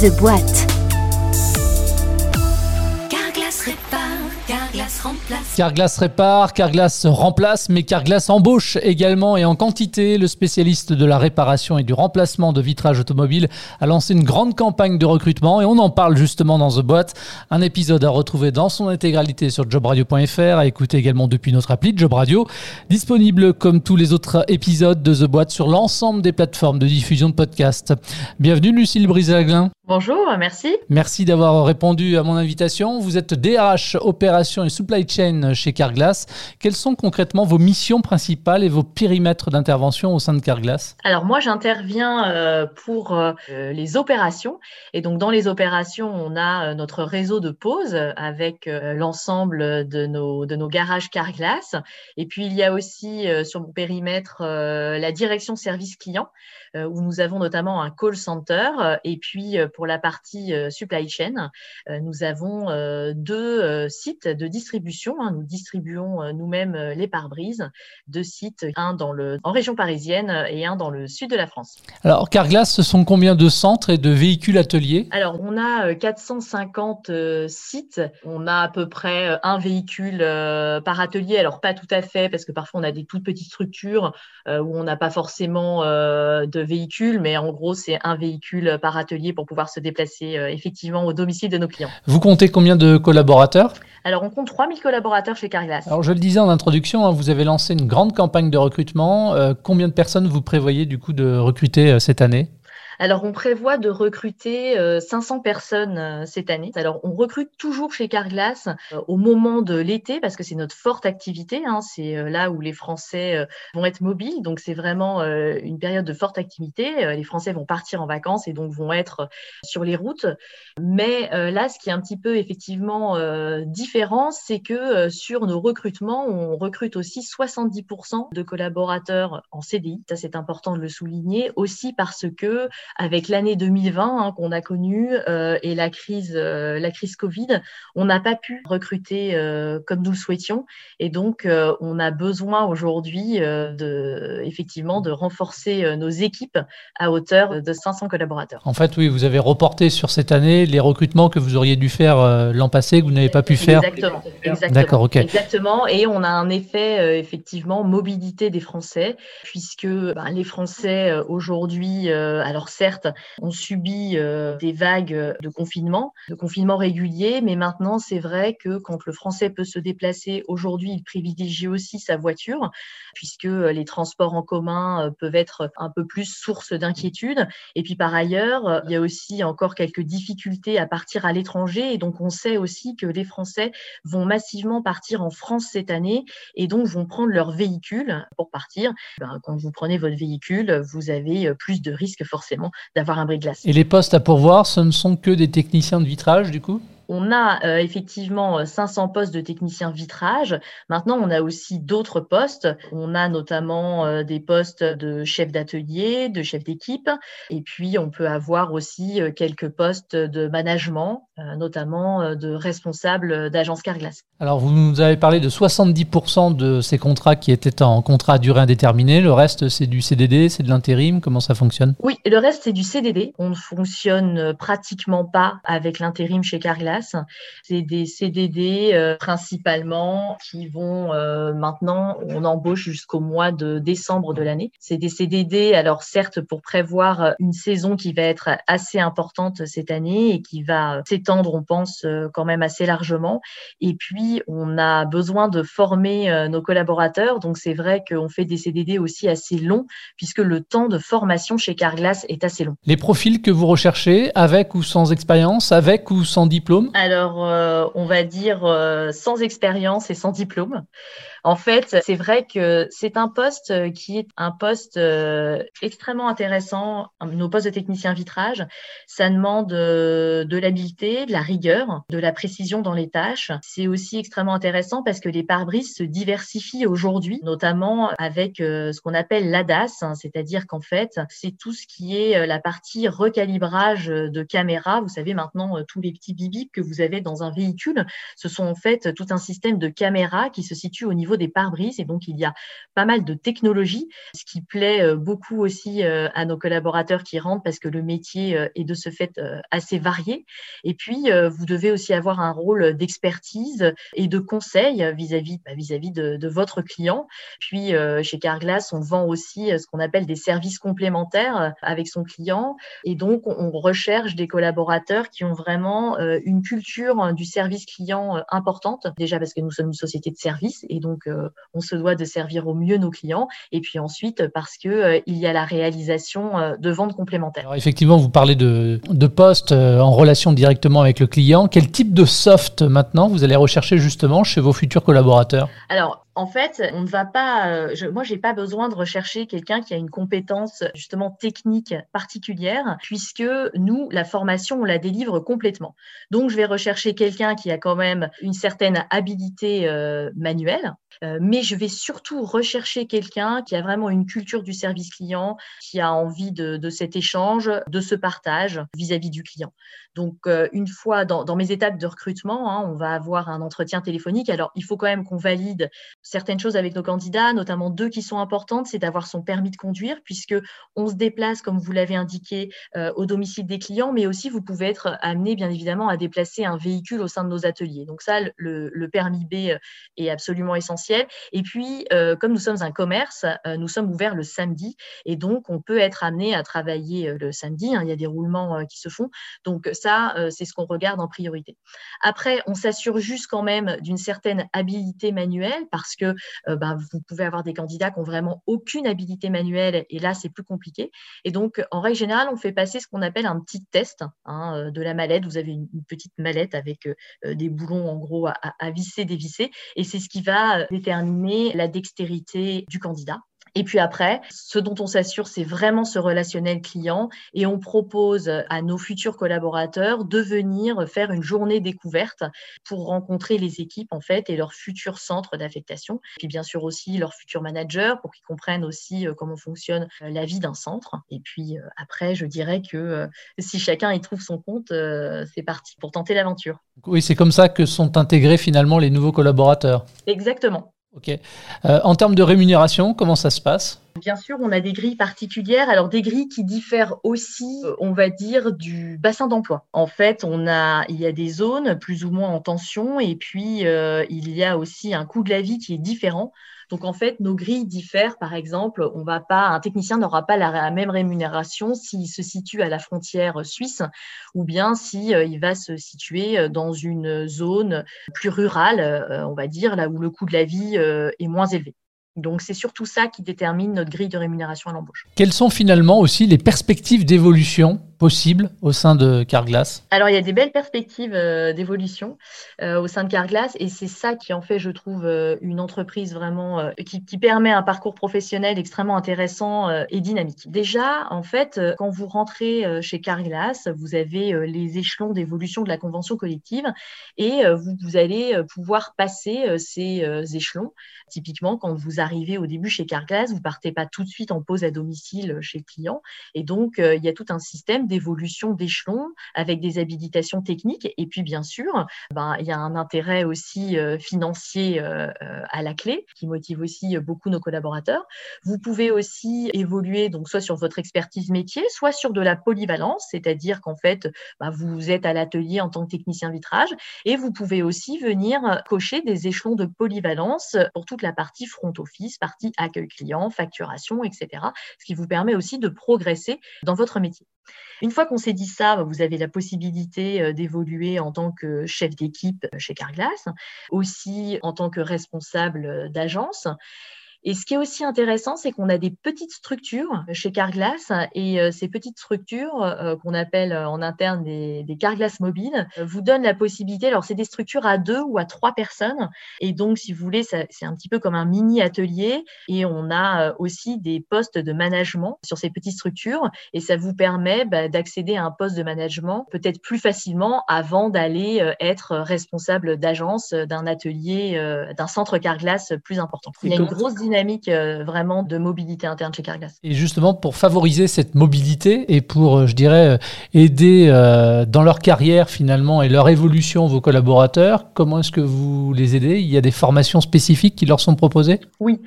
The Boîte. Carglass répare, Carglass remplace, mais Carglass embauche également et en quantité. Le spécialiste de la réparation et du remplacement de vitrages automobiles a lancé une grande campagne de recrutement et on en parle justement dans The Boîte. Un épisode à retrouver dans son intégralité sur jobradio.fr, à écouter également depuis notre appli Job Radio, disponible comme tous les autres épisodes de The Boîte sur l'ensemble des plateformes de diffusion de podcasts. Bienvenue Lucille Brisaglin. Bonjour, merci. Merci d'avoir répondu à mon invitation. Vous êtes DRH opération et supply chain chez Carglass. Quelles sont concrètement vos missions principales et vos périmètres d'intervention au sein de Carglass? Alors moi, j'interviens euh, pour euh, les opérations. Et donc dans les opérations, on a euh, notre réseau de pause avec l'ensemble de nos, de nos garages Carglass. Et puis il y a aussi sur mon périmètre la direction service client où nous avons notamment un call center. Et puis pour la partie supply chain, nous avons deux sites de distribution. Hein. Nous distribuons nous-mêmes les pare-brises, deux sites, un dans le, en région parisienne et un dans le sud de la France. Alors, Carglass, ce sont combien de centres et de véhicules ateliers? Alors, on a 450 sites. On a à peu près un véhicule par atelier. Alors, pas tout à fait, parce que parfois, on a des toutes petites structures où on n'a pas forcément de véhicule, mais en gros, c'est un véhicule par atelier pour pouvoir se déplacer effectivement au domicile de nos clients. Vous comptez combien de collaborateurs? Alors, on compte 3000 collaborateurs chez Carglass. Alors, je le disais en introduction, hein, vous avez lancé une grande campagne de recrutement. Euh, combien de personnes vous prévoyez du coup de recruter euh, cette année? Alors, on prévoit de recruter 500 euh, personnes euh, cette année. Alors, on recrute toujours chez Carglass euh, au moment de l'été parce que c'est notre forte activité. Hein. C'est là où les Français vont être mobiles. Donc, c'est vraiment une période de forte activité. Les Français vont partir en vacances et donc vont être sur les routes. Mais là, ce qui est un petit peu effectivement différent, c'est que sur nos recrutements, on recrute aussi 70% de collaborateurs en CDI. Ça, c'est important de le souligner aussi parce que avec l'année 2020 hein, qu'on a connue euh, et la crise, euh, la crise Covid, on n'a pas pu recruter euh, comme nous le souhaitions. Et donc, on a besoin aujourd'hui de, effectivement, de renforcer nos équipes à hauteur de 500 collaborateurs. En fait, oui, vous avez reporté sur cette année les recrutements que vous auriez dû faire l'an passé, que vous n'avez pas pu faire. Exactement. exactement D'accord, ok. Exactement. Et on a un effet, effectivement, mobilité des Français, puisque ben, les Français aujourd'hui, alors certes, on subit euh, des vagues de confinement, de confinement régulier, mais maintenant, c'est vrai que quand le Français peut se déplacer aujourd'hui, il privilégie aussi sa voiture, puisque les transports en commun euh, peuvent être un peu plus source d'inquiétude. Et puis par ailleurs, il y a aussi encore quelques difficultés à partir à l'étranger, et donc on sait aussi que les Français vont massivement partir en France cette année, et donc vont prendre leur véhicule pour partir. Ben, quand vous prenez votre véhicule, vous avez plus de risques forcément d'avoir un bris de glace. Et les postes à pourvoir, ce ne sont que des techniciens de vitrage, du coup? On a euh, effectivement 500 euh, postes de techniciens vitrage. Maintenant, on a aussi d'autres postes. On a notamment euh, des postes de chef d'atelier, de chef d'équipe. Et puis, on peut avoir aussi quelques postes de management, notamment de responsable d'agence Carglass. Alors, vous nous avez parlé de 70% de ces contrats qui étaient en contrat à durée indéterminée. Le reste, c'est du CDD, c'est de l'intérim. Comment ça fonctionne? Oui, le reste, c'est du CDD. On ne fonctionne pratiquement pas avec l'intérim chez Carglass. C'est des CDD euh, principalement qui vont euh, maintenant, on embauche jusqu'au mois de décembre de l'année. C'est des CDD, alors certes pour prévoir une saison qui va être assez importante cette année et qui va s'étendre, on pense, euh, quand même assez largement. Et puis, on a besoin de former nos collaborateurs. Donc, c'est vrai qu'on fait des CDD aussi assez longs puisque le temps de formation chez Carglass est assez long. Les profils que vous recherchez, avec ou sans expérience, avec ou sans diplôme alors, euh, on va dire euh, sans expérience et sans diplôme. En fait, c'est vrai que c'est un poste qui est un poste euh, extrêmement intéressant. Nos postes de technicien vitrage, ça demande de l'habileté, de la rigueur, de la précision dans les tâches. C'est aussi extrêmement intéressant parce que les pare-brises se diversifient aujourd'hui, notamment avec ce qu'on appelle l'ADAS, hein, c'est-à-dire qu'en fait, c'est tout ce qui est la partie recalibrage de caméra. Vous savez maintenant tous les petits bibis que vous avez dans un véhicule, ce sont en fait tout un système de caméras qui se situe au niveau des pare-brises. Et donc, il y a pas mal de technologies, ce qui plaît beaucoup aussi à nos collaborateurs qui rentrent parce que le métier est de ce fait assez varié. Et puis, vous devez aussi avoir un rôle d'expertise et de conseil vis-à-vis bah, vis-à-vis de, de, votre client. Puis, chez Carglass, on vend aussi ce qu'on appelle des services complémentaires avec son client. Et donc, on recherche des collaborateurs qui ont vraiment euh, une culture hein, du service client euh, importante. Déjà parce que nous sommes une société de service et donc euh, on se doit de servir au mieux nos clients. Et puis ensuite parce que il y a la réalisation de ventes complémentaires. Alors effectivement, vous parlez de, de postes en relation directement avec le client. Quel type de soft maintenant vous allez rechercher justement chez vos futurs collaborateurs? Alors en fait, on ne va pas. Euh, je, moi, pas besoin de rechercher quelqu'un qui a une compétence justement technique particulière, puisque nous, la formation, on la délivre complètement. Donc, je vais rechercher quelqu'un qui a quand même une certaine habilité euh, manuelle, euh, mais je vais surtout rechercher quelqu'un qui a vraiment une culture du service client, qui a envie de, cet échange, de ce partage vis-à-vis du client. Donc, euh, une fois dans, mes étapes de recrutement, hein, on va avoir un entretien téléphonique. Alors, il faut quand même qu'on valide certaines choses avec nos candidats, notamment deux qui sont importantes, c'est d'avoir son permis de conduire, puisque on se déplace, comme vous l'avez indiqué, euh, au domicile des clients, mais aussi vous pouvez être amené, bien évidemment, à déplacer un véhicule au sein de nos ateliers. Donc ça, le permis B est absolument essentiel et puis, euh, comme nous sommes un commerce, euh, nous sommes ouverts le samedi et donc on peut être amené à travailler euh, le samedi. Hein, il y a des roulements qui se font. Donc ça, c'est ce qu'on regarde en priorité. Après, on s'assure juste quand même d'une certaine habilité manuelle parce que ben, vous pouvez avoir des candidats qui ont vraiment aucune habilité manuelle et là, c'est plus compliqué. Et donc, en règle générale, on fait passer ce qu'on appelle un petit test hein, de la mallette. Vous avez une, petite mallette avec des boulons en gros à, à visser, dévisser et c'est ce qui va déterminer la dextérité du candidat. Et puis après, ce dont on s'assure, c'est vraiment ce relationnel client et on propose à nos futurs collaborateurs de venir faire une journée découverte pour rencontrer les équipes en fait et leurs futurs centres d'affectation. Puis bien sûr aussi leurs futurs managers pour qu'ils comprennent aussi euh, comment fonctionne euh, la vie d'un centre. Et puis euh, après, je dirais que si chacun y trouve son compte, c'est parti pour tenter l'aventure. Oui, c'est comme ça que sont intégrés finalement les nouveaux collaborateurs. Exactement. Ok. Euh, en termes de rémunération, comment ça se passe? Bien sûr, on a des grilles particulières. Alors des grilles qui diffèrent aussi, euh, on va dire, du bassin d'emploi. En fait, on a, il y a des zones plus ou moins en tension, et puis euh, il y a aussi un coût de la vie qui est différent donc en fait, nos grilles diffèrent. Par exemple, on va pas, un technicien n'aura pas la, même rémunération s'il se situe à la frontière suisse ou bien si euh, va se situer euh, dans une zone plus rurale, euh, on va dire, là où le coût de la vie est moins élevé. Donc c'est surtout ça qui détermine notre grille de rémunération à l'embauche. Quelles sont finalement aussi les perspectives d'évolution possibles au sein de Carglass Alors il y a des belles perspectives euh, d'évolution euh, au sein de Carglass et c'est ça qui en fait, je trouve, euh, une entreprise vraiment qui, qui, permet un parcours professionnel extrêmement intéressant et dynamique. Déjà, en fait, quand vous rentrez chez Carglass, vous avez les échelons d'évolution de la convention collective et vous, vous allez pouvoir passer ces échelons. Typiquement, quand vous arrivez au début chez Carglass, vous partez pas tout de suite en pause à domicile chez le client et donc il y a tout un système d'évolution d'échelon avec des habilitations techniques. Et puis, bien sûr, ben, il y a un intérêt aussi euh, financier euh, euh, à la clé qui motive aussi beaucoup nos collaborateurs. Vous pouvez aussi évoluer donc soit sur votre expertise métier, soit sur de la polyvalence, c'est-à-dire qu'en fait, ben, vous êtes à l'atelier en tant que technicien vitrage et vous pouvez aussi venir cocher des échelons de polyvalence pour toute la partie front office, partie accueil client, facturation, etc. Ce qui vous permet aussi de progresser dans votre métier. Une fois qu'on s'est dit ça, vous avez la possibilité euh, d'évoluer en tant que chef d'équipe chez Carglass, aussi en tant que responsable euh, d'agence. Et ce qui est aussi intéressant, c'est qu'on a des petites structures chez Carglass et euh, ces petites structures euh, qu'on appelle euh, en interne des, des Carglass mobiles vous donnent la possibilité, alors c'est des structures à deux ou à trois personnes et donc si vous voulez, c'est un petit peu comme un mini atelier et on a aussi des postes de management sur ces petites structures et ça vous permet bah, d'accéder à un poste de management peut-être plus facilement avant d'aller être responsable d'agence d'un atelier, d'un centre Carglass plus important. Il y a une grosse dynamique vraiment de mobilité interne chez Carglass. Et justement, pour favoriser cette mobilité et pour, je dirais, aider dans leur carrière finalement et leur évolution vos collaborateurs, comment est-ce que vous les aidez? Il y a des formations spécifiques qui leur sont proposées? Oui.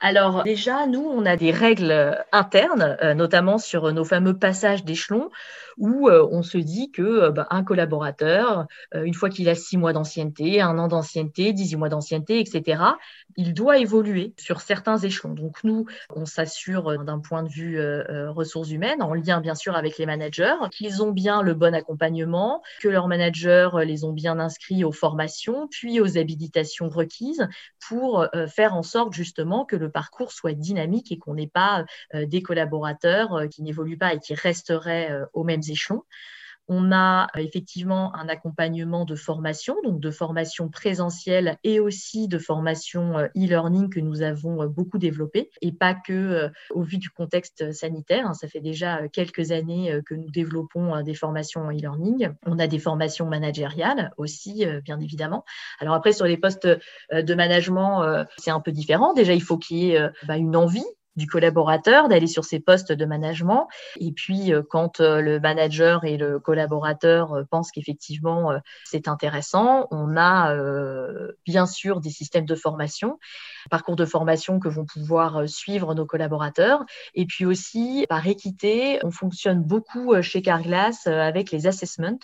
Alors déjà, nous, on a des règles internes, notamment sur nos fameux passages d'échelon où euh, on se dit que euh, bah, un collaborateur, euh, une fois qu'il a six mois d'ancienneté, un an d'ancienneté, 18 mois d'ancienneté, etc., il doit évoluer sur certains échelons. Donc nous, on s'assure d'un point de vue ressources humaines, en lien bien sûr avec les managers, qu'ils ont bien le bon accompagnement, que leurs managers les ont bien inscrits aux formations, puis aux habilitations requises pour faire en sorte justement que le parcours soit dynamique et qu'on n'ait pas des collaborateurs qui n'évoluent pas et qui resteraient aux mêmes échelons. On a euh, effectivement un accompagnement de formation, donc de formation présentielle et aussi de formation euh, e-learning que nous avons euh, beaucoup développé et pas que au vu du contexte sanitaire. Hein. ça fait déjà quelques années que nous développons des formations e-learning. On a des formations managériales aussi, bien évidemment. Alors après, sur les postes de management, c'est un peu différent. Déjà, il faut qu'il y ait bah, une envie du collaborateur d'aller sur ces postes de management. Et puis, euh, quand euh, le manager et le collaborateur euh, pensent qu'effectivement c'est intéressant, on a bien sûr des systèmes de formation, parcours de formation que vont pouvoir suivre nos collaborateurs. Et puis aussi, par équité, on fonctionne beaucoup chez Carglass avec les assessments.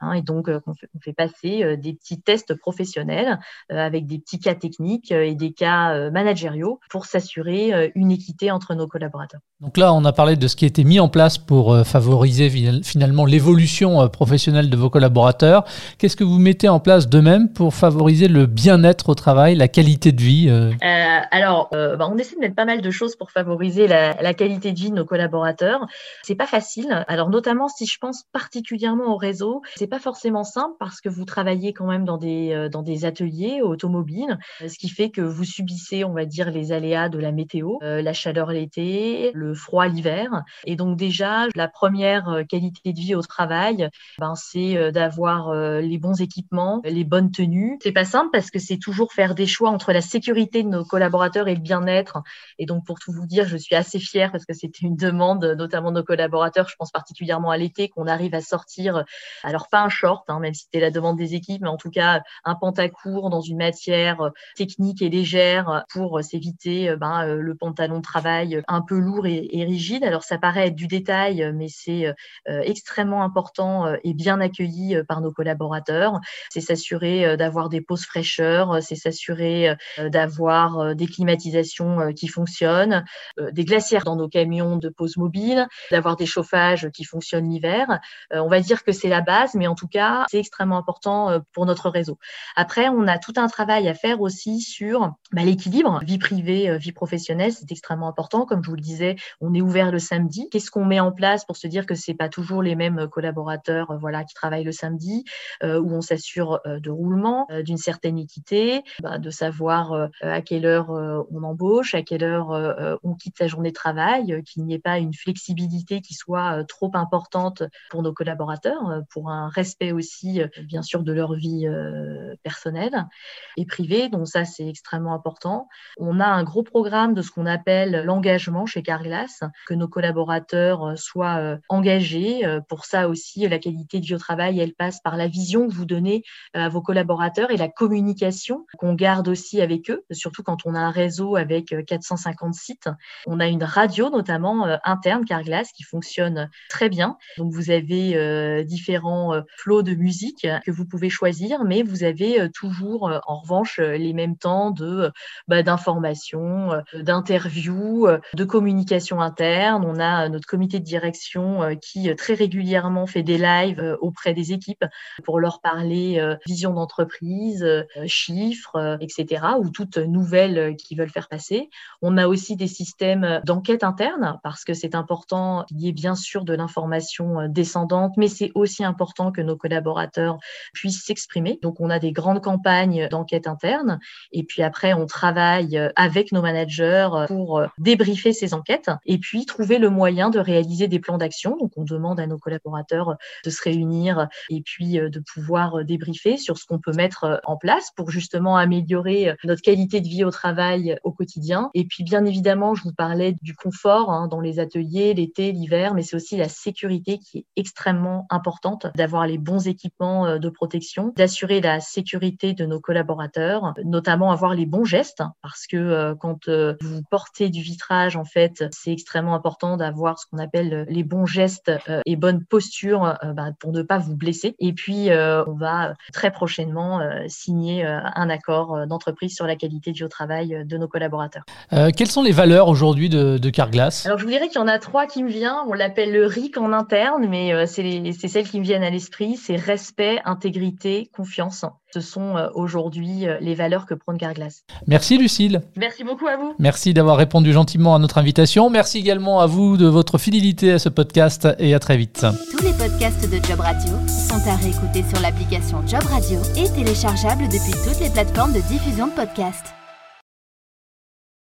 Hein, et donc, on fait, passer des petits tests professionnels avec des petits cas techniques et des cas managériaux pour s'assurer une équité entre nos collaborateurs. Donc là, on a parlé de ce qui a été mis en place pour euh, favoriser finalement l'évolution euh, professionnelle de vos collaborateurs. Qu'est-ce que vous mettez en place de même pour favoriser le bien-être au travail, la qualité de vie euh? Alors, bah, on essaie de mettre pas mal de choses pour favoriser la, qualité de vie de nos collaborateurs. C'est pas facile. Alors, notamment si je pense particulièrement au réseau, c'est pas forcément simple parce que vous travaillez quand même dans des, dans des ateliers automobiles, ce qui fait que vous subissez, on va dire, les aléas de la météo, la chaleur l'été, le froid l'hiver. Et donc déjà, la première euh, qualité de vie au travail, ben, c'est euh, d'avoir euh, les bons équipements, les bonnes tenues. C'est pas simple parce que c'est toujours faire des choix entre la sécurité de nos collaborateurs et le bien-être. Et donc pour tout vous dire, je suis assez fière parce que c'était une demande, notamment de nos collaborateurs. Je pense particulièrement à l'été qu'on arrive à sortir, alors pas un short, hein, même si c'était la demande des équipes, mais en tout cas un pantacourt dans une matière technique et légère pour s'éviter ben, le pantalon travail un peu lourd et, rigide. Alors ça paraît être du détail, mais c'est euh, extrêmement important euh, et bien accueilli euh, par nos collaborateurs. C'est s'assurer d'avoir des pauses fraîcheurs, c'est s'assurer d'avoir des climatisations qui fonctionnent, des glacières dans nos camions de pause mobile, d'avoir des chauffages qui fonctionnent l'hiver. On va dire que c'est la base, mais en tout cas, c'est extrêmement important pour notre réseau. Après, on a tout un travail à faire aussi sur bah, l'équilibre vie privée, vie professionnelle. C'est extrêmement important. Comme je vous le disais, on est ouvert le samedi. Qu'est-ce qu'on met en place pour se dire que c'est pas toujours les mêmes collaborateurs, euh, voilà, qui travaillent le samedi, euh, où on s'assure euh, de roulement, d'une certaine équité, bah, de savoir à quelle heure on embauche, à quelle heure on quitte sa journée de travail, qu'il n'y ait pas une flexibilité qui soit trop importante pour nos collaborateurs, pour un respect aussi, bien sûr, de leur vie personnelle et privée. Donc ça, c'est extrêmement important. On a un gros programme de ce qu'on appelle l'engagement chez Carglass, que nos collaborateurs euh, soient euh, engagés. Euh, pour ça aussi, la qualité de vie au travail, elle passe par la vision que vous donnez à vos collaborateurs et la communication qu'on garde aussi avec eux, quand on a un réseau avec 450 sites. On a une radio notamment interne Carglass qui fonctionne très bien. Donc vous avez différents flots de musique que vous pouvez choisir, mais vous avez toujours en revanche les mêmes temps de bah, d'information, d'interview euh, de communication interne. On a euh, notre comité de direction euh, qui très régulièrement fait des lives auprès des équipes pour leur parler vision d'entreprise, chiffres, etc. ou toutes nouvelles qu'ils veulent faire passer. On a aussi des systèmes d'enquête interne parce que c'est important qu'il y ait bien sûr de l'information descendante, mais c'est aussi important que nos collaborateurs puissent s'exprimer. Donc on a des grandes campagnes d'enquête interne et puis après on travaille avec nos managers pour débriefer ces enquêtes et puis trouver le moyen de réaliser des plans d'action. Donc, on demande à nos collaborateurs de se réunir et puis euh, de pouvoir euh, débriefer sur ce qu'on peut mettre euh, en place pour justement améliorer notre qualité de vie au travail au quotidien. Et puis, bien évidemment, je vous parlais du confort hein, dans les ateliers, l'été, l'hiver, mais c'est aussi la sécurité qui est extrêmement importante, d'avoir les bons équipements euh, de protection, d'assurer la sécurité de nos collaborateurs, notamment avoir les bons gestes, parce que euh, quand euh, vous portez du vitrage, en fait, c'est extrêmement important d'avoir ce qu'on appelle les bons gestes et bonne posture bah, pour ne pas vous blesser. Et puis, on va très prochainement signer un accord d'entreprise sur la qualité du travail de nos collaborateurs. quelles sont les valeurs aujourd'hui de, de Carglass? Alors, je vous dirais qu'il y en a trois qui me viennent. On l'appelle le RIC en interne, mais c'est celles qui me viennent à l'esprit. C'est respect, intégrité, confiance. Ce sont euh, aujourd'hui euh, les valeurs que prône Carglass. Merci Lucille. Merci beaucoup à vous. Merci d'avoir répondu gentiment à notre invitation. Merci également à vous de votre fidélité à ce podcast et à très vite. Tous les podcasts de Job Radio sont à réécouter sur l'application Job Radio et téléchargeables depuis toutes les plateformes de diffusion de podcasts.